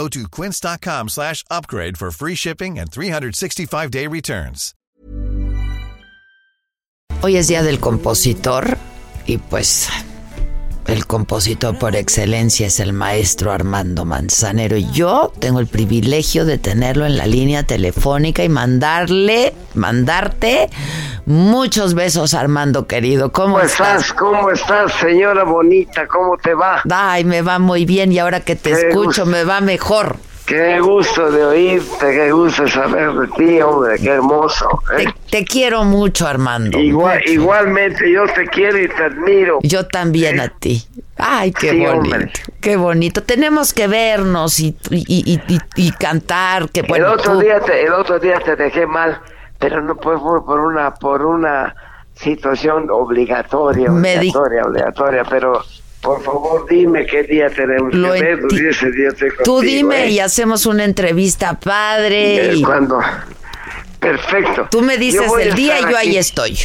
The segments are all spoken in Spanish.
Go to quince.com slash upgrade for free shipping and 365-day returns. Hoy es Día del Compositor y pues el compositor por excelencia es el maestro Armando Manzanero y yo tengo el privilegio de tenerlo en la línea telefónica y mandarle, mandarte muchos besos Armando querido. ¿Cómo, ¿Cómo estás? estás? ¿Cómo estás, señora bonita? ¿Cómo te va? Ay, me va muy bien y ahora que te Qué escucho gusto. me va mejor. Qué gusto de oírte, qué gusto saber de ti, hombre, qué hermoso. ¿eh? Te, te quiero mucho Armando. Igual, igualmente, yo te quiero y te admiro. Yo también a ti. Ay, qué Sí, bonito, hombre. qué bonito. Tenemos que vernos y, y, y- y- y cantar. Que, bueno, el otro tú- día te, el otro día te dejé mal, pero no fue por, una por una situación obligatoria, obligatoria, obligatoria, pero por favor dime qué día tenemos Lo que ver, día estoy Tú contigo, dime ¿eh? y hacemos una entrevista padre. Y Cuando perfecto. tú me dices el día y yo ahí estoy.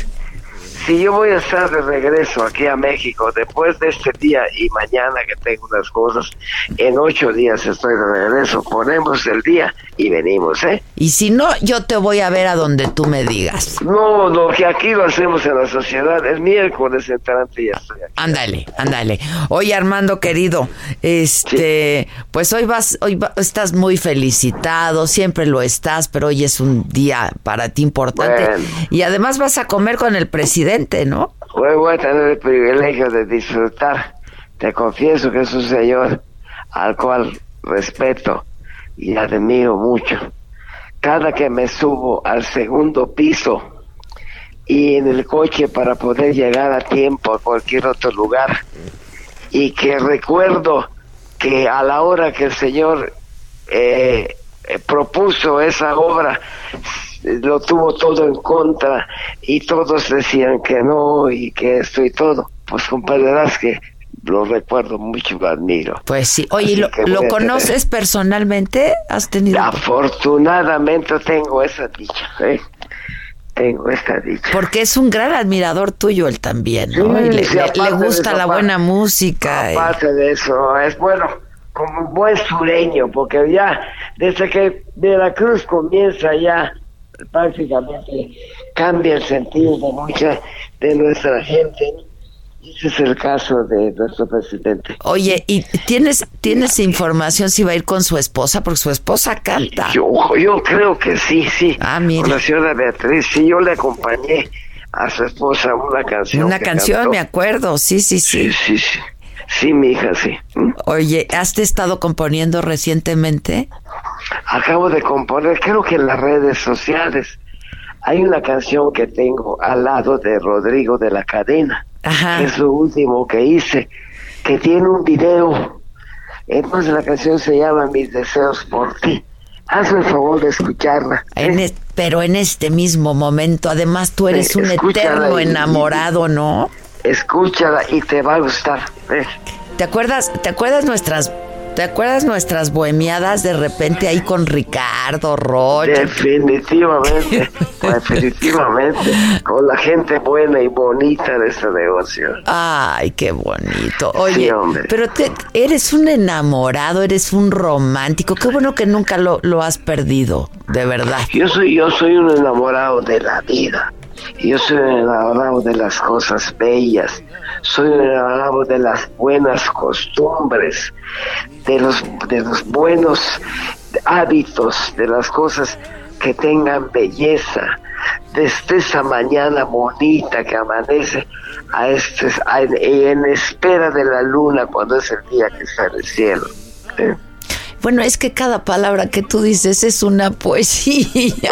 Si yo voy a estar de regreso aquí a México después de este día y mañana que tengo unas cosas, en ocho días estoy de regreso. Ponemos el día y venimos, ¿eh? Y si no, yo te voy a ver a donde tú me digas. No, no, que aquí lo hacemos en la sociedad. El miércoles entrante ya estoy aquí. Ándale, ándale. Oye, Armando querido, este, pues hoy vas, hoy va- estás muy felicitado, siempre lo estás, pero hoy es un día para ti importante. Bueno. Y además vas a comer con el presidente, ¿no? Hoy voy a tener el privilegio de disfrutar. Te confieso que es un señor al cual respeto y admiro mucho. Cada que me subo al segundo piso y en el coche para poder llegar a tiempo a cualquier otro lugar y que recuerdo que a la hora que el señor eh, eh, propuso esa obra lo tuvo todo en contra y todos decían que no y que esto y todo pues comprenderás que lo recuerdo mucho lo admiro Pues sí. Oye, ¿lo, lo conoces personalmente? ¿Has tenido? afortunadamente tengo esa dicha ¿eh? tengo esta dicha Porque es un gran admirador tuyo él también, ¿no? Sí, y le, sí, le- gusta eso, la aparte- buena música. y- Aparte de eso, es bueno, como un buen sureño, porque ya desde que Veracruz comienza ya prácticamente cambia el sentido de mucha de nuestra gente. Ese es el caso de nuestro presidente. Oye, ¿y tienes, tienes información si va a ir con su esposa? Porque su esposa canta. Yo, yo creo que sí, sí. Ah, mira. Con la señora Beatriz, sí, yo le acompañé a su esposa una canción. Una canción, cantó. me acuerdo, sí, sí, sí. Sí, sí, sí. Sí, mi hija, sí. ¿Mm? Oye, ¿has estado componiendo recientemente? Acabo de componer, creo que en las redes sociales, hay una canción que tengo al lado de Rodrigo de la Cadena. Ajá. Es lo último que hice, que tiene un video. Entonces la canción se llama Mis deseos por ti. Hazme el favor de escucharla. ¿eh? En es- pero en este mismo momento, además tú eres Sí, un eterno y- enamorado, ¿no? Escúchala y te va a gustar. ¿eh? ¿Te acuerdas, te acuerdas nuestras, te acuerdas nuestras bohemiadas de repente ahí con Ricardo Rocha? Definitivamente, definitivamente, con la gente buena y bonita de este negocio. Ay, qué bonito. Oye, Sí, pero te- eres un enamorado, eres un romántico. Qué bueno que nunca lo, lo has perdido, de verdad. Yo soy, yo soy un enamorado de la vida. Yo soy un enamorado de las cosas bellas. Soy un enamorado de las buenas costumbres, de los, de los buenos hábitos, de las cosas que tengan belleza. Desde esa mañana bonita que amanece a este, en espera de la luna cuando es el día que está en el cielo. Bueno, es que cada palabra que tú dices es una poesía.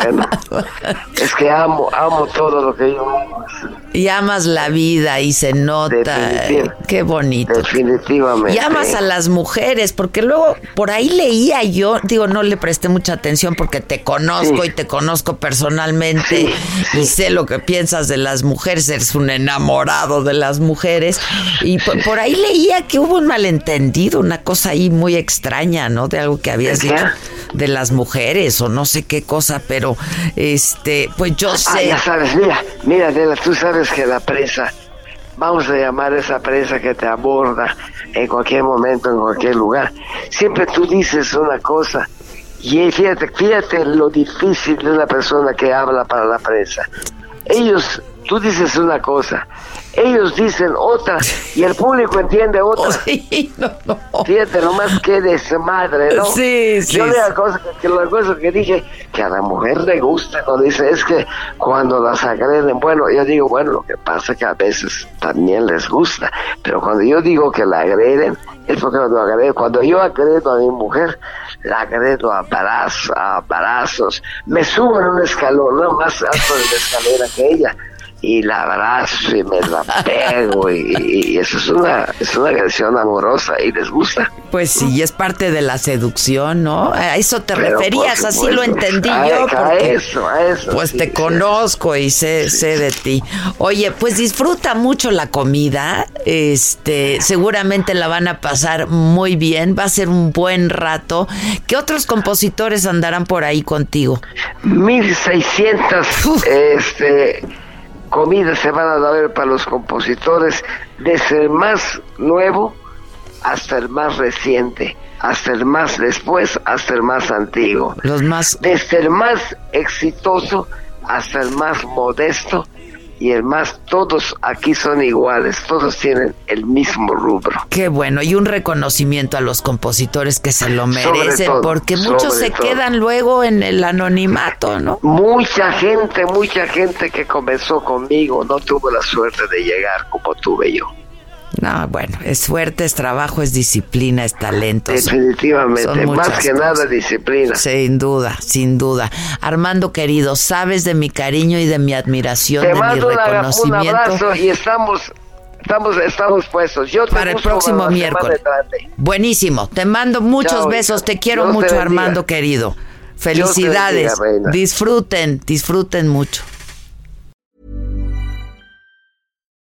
es que amo, amo todo lo que yo amo. Y amas la vida y se nota. Qué bonito. Definitivamente. Y amas a las mujeres, porque luego por ahí leía yo, digo, no le presté mucha atención porque te conozco y te conozco personalmente y sé lo que piensas de las mujeres, eres un enamorado de las mujeres. Y por, ahí leía que hubo un malentendido, una cosa ahí muy extraña, ¿no? De algo que habías dicho de las mujeres o no sé qué cosa, pero este, pues yo ah, sé. ya sabes, mira, mira, Adela, tú sabes que la presa, vamos a llamar esa presa que te aborda en cualquier momento, en cualquier lugar, siempre tú dices una cosa. Y fíjate, fíjate lo difícil de una persona que habla para la presa. Ellos, tú dices una cosa, ellos dicen otra y el público entiende otra. Sí, no, no. Fíjate, nomás que desmadre, ¿no? Sí, sí. Yo la cosa que, la cosa que dije, que a la mujer le gusta, cuando dice, es que cuando las agreden, bueno, yo digo, bueno, lo que pasa es que a veces también les gusta, pero cuando yo digo que la agreden, es porque cuando, agreden, cuando yo agredo a mi mujer, la agredo a, balazos, a balazos, me subo en un escalón, no más alto de la escalera que ella y la abrazo y me la pego y, eso es una, es una agresión amorosa y les gusta. Pues sí, es parte de la seducción, ¿no? A eso te referías, así lo entendí yo. Porque, eso, a eso. Pues te conozco y sé, sé de ti. Oye, pues disfruta mucho la comida, este, seguramente la van a pasar muy bien, va a ser un buen rato. ¿Qué otros compositores andarán por ahí contigo? 1600, este comidas se van a dar para los compositores, desde el más nuevo hasta el más reciente, hasta el más después, hasta el más antiguo. Los más... Desde el más exitoso hasta el más modesto y el más, todos aquí son iguales, todos tienen el mismo rubro. Qué bueno, y un reconocimiento a los compositores que se lo merecen, porque muchos se quedan luego en el anonimato, ¿no? Mucha gente, mucha gente que comenzó conmigo no tuvo la suerte de llegar como tuve yo. No, bueno, es suerte, es trabajo, es disciplina, es talento. Definitivamente, más que nada disciplina. Sin duda, sin duda. Armando querido, sabes de mi cariño y de mi admiración, de mi reconocimiento. Un abrazo y estamos estamos, estamos puestos. Yo Para el próximo miércoles. Buenísimo. Te mando muchos besos. Te quiero mucho, Armando querido. Felicidades. disfruten, disfruten mucho.